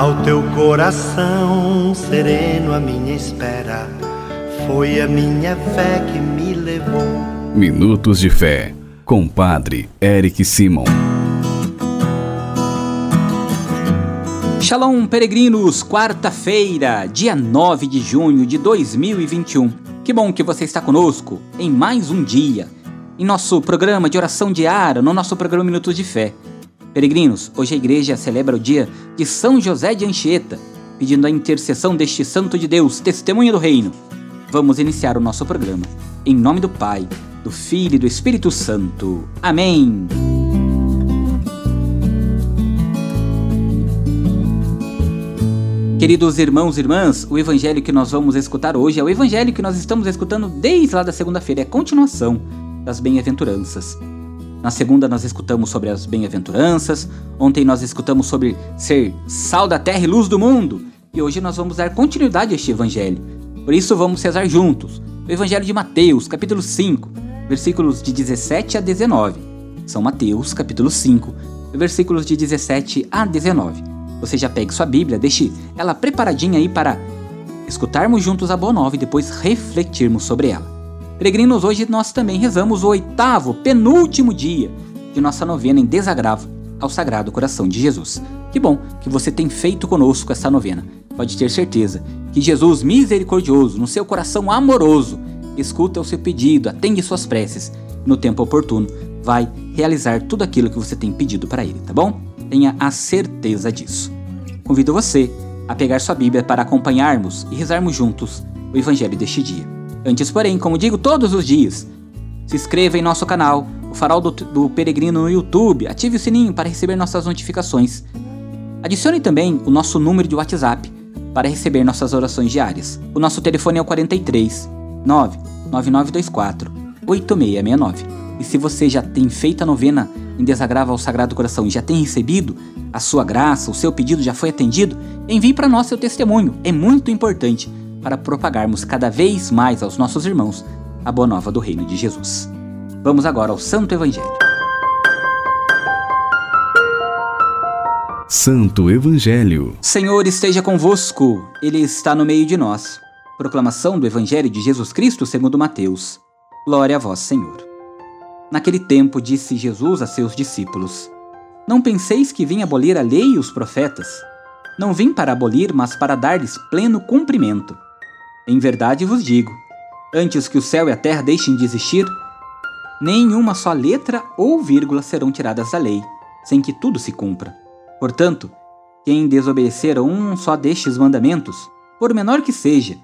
Ao teu coração sereno, a minha espera foi a minha fé que me levou. Minutos de Fé, com Padre Eric Simon. Shalom, peregrinos! Quarta-feira, dia 9 de junho de 2021. Que bom que você está conosco em mais um dia, em nosso programa de oração diária, no nosso programa Minutos de Fé. Peregrinos, hoje a igreja celebra o dia de São José de Anchieta, pedindo a intercessão deste santo de Deus, testemunha do reino. Vamos iniciar o nosso programa. Em nome do Pai, do Filho e do Espírito Santo. Amém. Queridos irmãos e irmãs, o evangelho que nós vamos escutar hoje é o evangelho que nós estamos escutando desde lá da segunda-feira, é a continuação das bem-aventuranças. Na segunda nós escutamos sobre as bem-aventuranças, ontem nós escutamos sobre ser sal da terra e luz do mundo, e hoje nós vamos dar continuidade a este evangelho. Por isso vamos rezar juntos o evangelho de Mateus, capítulo 5, versículos de 17 a 19. São Mateus, capítulo 5, versículos de 17 a 19. Você já pegue sua Bíblia, deixe ela preparadinha aí para escutarmos juntos a Boa Nova e depois refletirmos sobre ela. Peregrinos, hoje nós também rezamos o oitavo, penúltimo dia de nossa novena em desagravo ao Sagrado Coração de Jesus. Que bom que você tem feito conosco essa novena. Pode ter certeza que Jesus misericordioso, no seu coração amoroso, escuta o seu pedido, atende suas preces no tempo oportuno vai realizar tudo aquilo que você tem pedido para ele, tá bom? Tenha a certeza disso. Convido você a pegar sua Bíblia para acompanharmos e rezarmos juntos o Evangelho deste dia. Antes, porém, como digo todos os dias, se inscreva em nosso canal, o Farol do, do Peregrino no YouTube, ative o sininho para receber nossas notificações. Adicione também o nosso número de WhatsApp para receber nossas orações diárias. O nosso telefone é o 43 99924 8669. E se você já tem feito a novena em desagravo ao Sagrado Coração e já tem recebido a sua graça, o seu pedido já foi atendido, envie para nós seu testemunho. É muito importante para propagarmos cada vez mais aos nossos irmãos a boa nova do reino de Jesus. Vamos agora ao Santo Evangelho. Santo Evangelho. Senhor esteja convosco, Ele está no meio de nós. Proclamação do Evangelho de Jesus Cristo segundo Mateus. Glória a vós, Senhor. Naquele tempo disse Jesus a seus discípulos: Não penseis que vim abolir a lei e os profetas. Não vim para abolir, mas para dar-lhes pleno cumprimento. Em verdade vos digo: antes que o céu e a terra deixem de existir, nenhuma só letra ou vírgula serão tiradas da lei, sem que tudo se cumpra. Portanto, quem desobedecer a um só destes mandamentos, por menor que seja,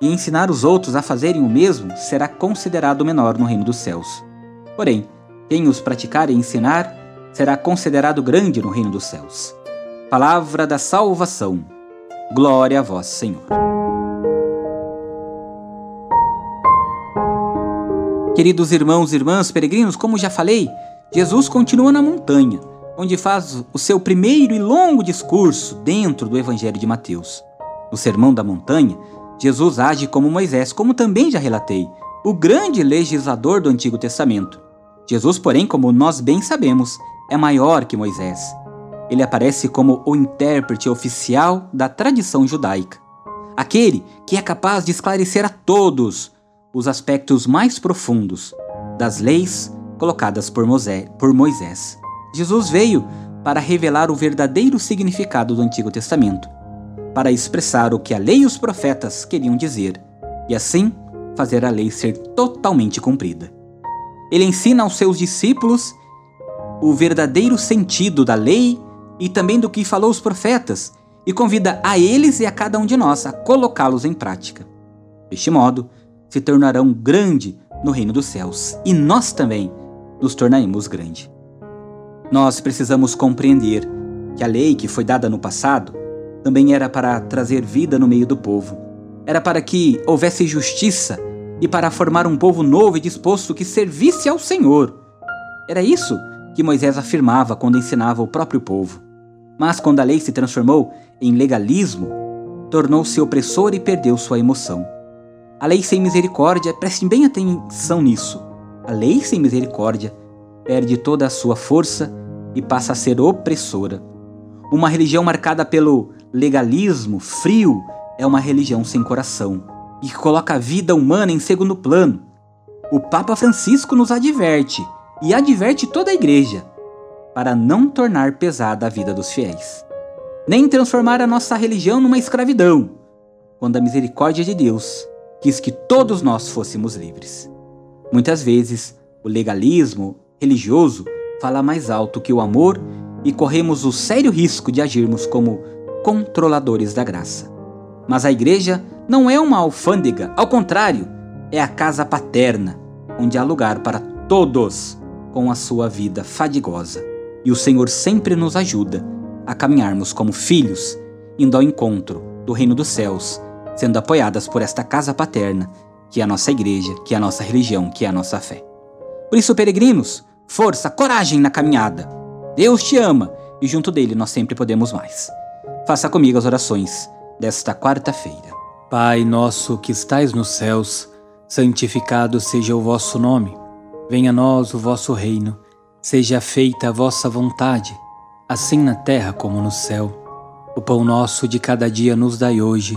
e ensinar os outros a fazerem o mesmo, será considerado menor no reino dos céus. Porém, quem os praticar e ensinar, será considerado grande no reino dos céus. Palavra da salvação. Glória a vós, Senhor. Queridos irmãos e irmãs peregrinos, como já falei, Jesus continua na montanha, onde faz o seu primeiro e longo discurso dentro do Evangelho de Mateus. No Sermão da Montanha, Jesus age como Moisés, como também já relatei, o grande legislador do Antigo Testamento. Jesus, porém, como nós bem sabemos, é maior que Moisés. Ele aparece como o intérprete oficial da tradição judaica, aquele que é capaz de esclarecer a todos os aspectos mais profundos das leis colocadas por Moisés. Jesus veio para revelar o verdadeiro significado do Antigo Testamento, para expressar o que a lei e os profetas queriam dizer, e assim fazer a lei ser totalmente cumprida. Ele ensina aos seus discípulos o verdadeiro sentido da lei e também do que falou os profetas, e convida a eles e a cada um de nós a colocá-los em prática. Deste modo, se tornarão grande no reino dos céus, e nós também nos tornaremos grande. Nós precisamos compreender que a lei que foi dada no passado também era para trazer vida no meio do povo. Era para que houvesse justiça e para formar um povo novo e disposto que servisse ao Senhor. Era isso que Moisés afirmava quando ensinava o próprio povo. Mas quando a lei se transformou em legalismo, tornou-se opressor e perdeu sua emoção. A lei sem misericórdia, prestem bem atenção nisso. A lei sem misericórdia perde toda a sua força e passa a ser opressora. Uma religião marcada pelo legalismo frio é uma religião sem coração e que coloca a vida humana em segundo plano. O Papa Francisco nos adverte e adverte toda a Igreja para não tornar pesada a vida dos fiéis, nem transformar a nossa religião numa escravidão, quando a misericórdia de Deus quis que todos nós fôssemos livres. Muitas vezes, o legalismo religioso fala mais alto que o amor e corremos o sério risco de agirmos como controladores da graça. Mas a igreja não é uma alfândega, ao contrário, é a casa paterna, onde há lugar para todos com a sua vida fadigosa. E o Senhor sempre nos ajuda a caminharmos como filhos, indo ao encontro do reino dos céus, sendo apoiadas por esta casa paterna, que é a nossa igreja, que é a nossa religião, que é a nossa fé. Por isso, peregrinos, força, coragem na caminhada. Deus te ama e junto dele nós sempre podemos mais. Faça comigo as orações desta quarta-feira. Pai nosso que estais nos céus, santificado seja o vosso nome. Venha a nós o vosso reino. Seja feita a vossa vontade, assim na terra como no céu. O pão nosso de cada dia nos dai hoje.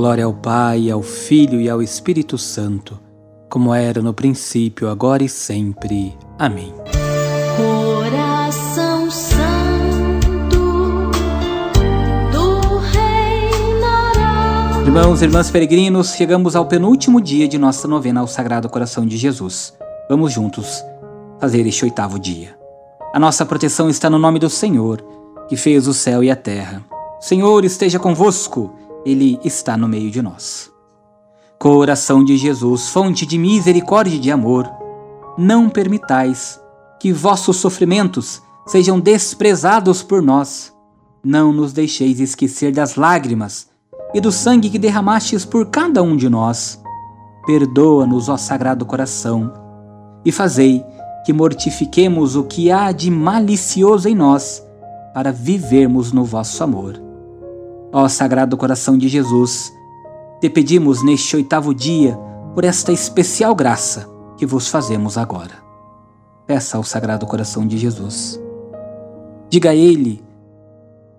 Glória ao Pai, ao Filho e ao Espírito Santo, como era no princípio, agora e sempre. Amém. Coração Santo do Rei. Irmãos e irmãs peregrinos, chegamos ao penúltimo dia de nossa novena ao Sagrado Coração de Jesus. Vamos juntos fazer este oitavo dia. A nossa proteção está no nome do Senhor, que fez o céu e a terra. Senhor esteja convosco, Ele está no meio de nós. Coração de Jesus, fonte de misericórdia e de amor, não permitais que vossos sofrimentos sejam desprezados por nós. Não nos deixeis esquecer das lágrimas e do sangue que derramastes por cada um de nós. Perdoa-nos, ó Sagrado Coração, e fazei que mortifiquemos o que há de malicioso em nós, para vivermos no vosso amor. Ó Sagrado Coração de Jesus, te pedimos neste oitavo dia por esta especial graça que vos fazemos agora. Peça ao Sagrado Coração de Jesus. Diga a Ele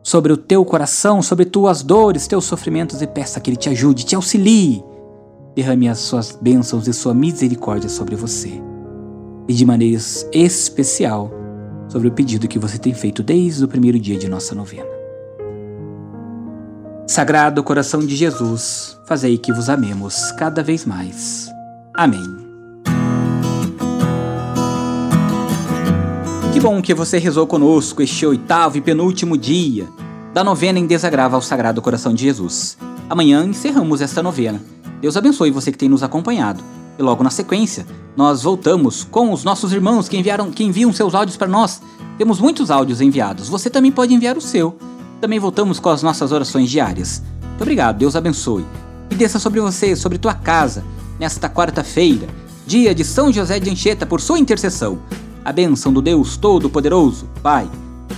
sobre o teu coração, sobre tuas dores, teus sofrimentos e peça que Ele te ajude, te auxilie. Derrame as suas bênçãos e sua misericórdia sobre você e de maneira especial sobre o pedido que você tem feito desde o primeiro dia de nossa novena. Sagrado coração de Jesus, fazei que vos amemos cada vez mais. Amém. Que bom que você rezou conosco este oitavo e penúltimo dia da novena em desagrava ao Sagrado Coração de Jesus. Amanhã encerramos esta novena. Deus abençoe você que tem nos acompanhado. E logo na sequência, nós voltamos com os nossos irmãos que enviaram, que enviam seus áudios para nós. Temos muitos áudios enviados. Você também pode enviar o seu. Também voltamos com as nossas orações diárias. Muito obrigado, Deus abençoe. E desça sobre você, sobre tua casa, nesta quarta-feira, dia de São José de Anchieta, por sua intercessão. A bênção do Deus Todo-Poderoso, Pai,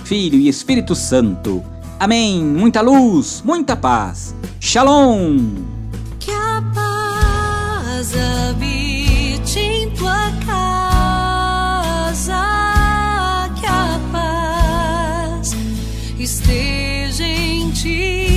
Filho e Espírito Santo. Amém. Muita luz, muita paz. Shalom. Que a paz habite em tua casa, que a paz esteja ti.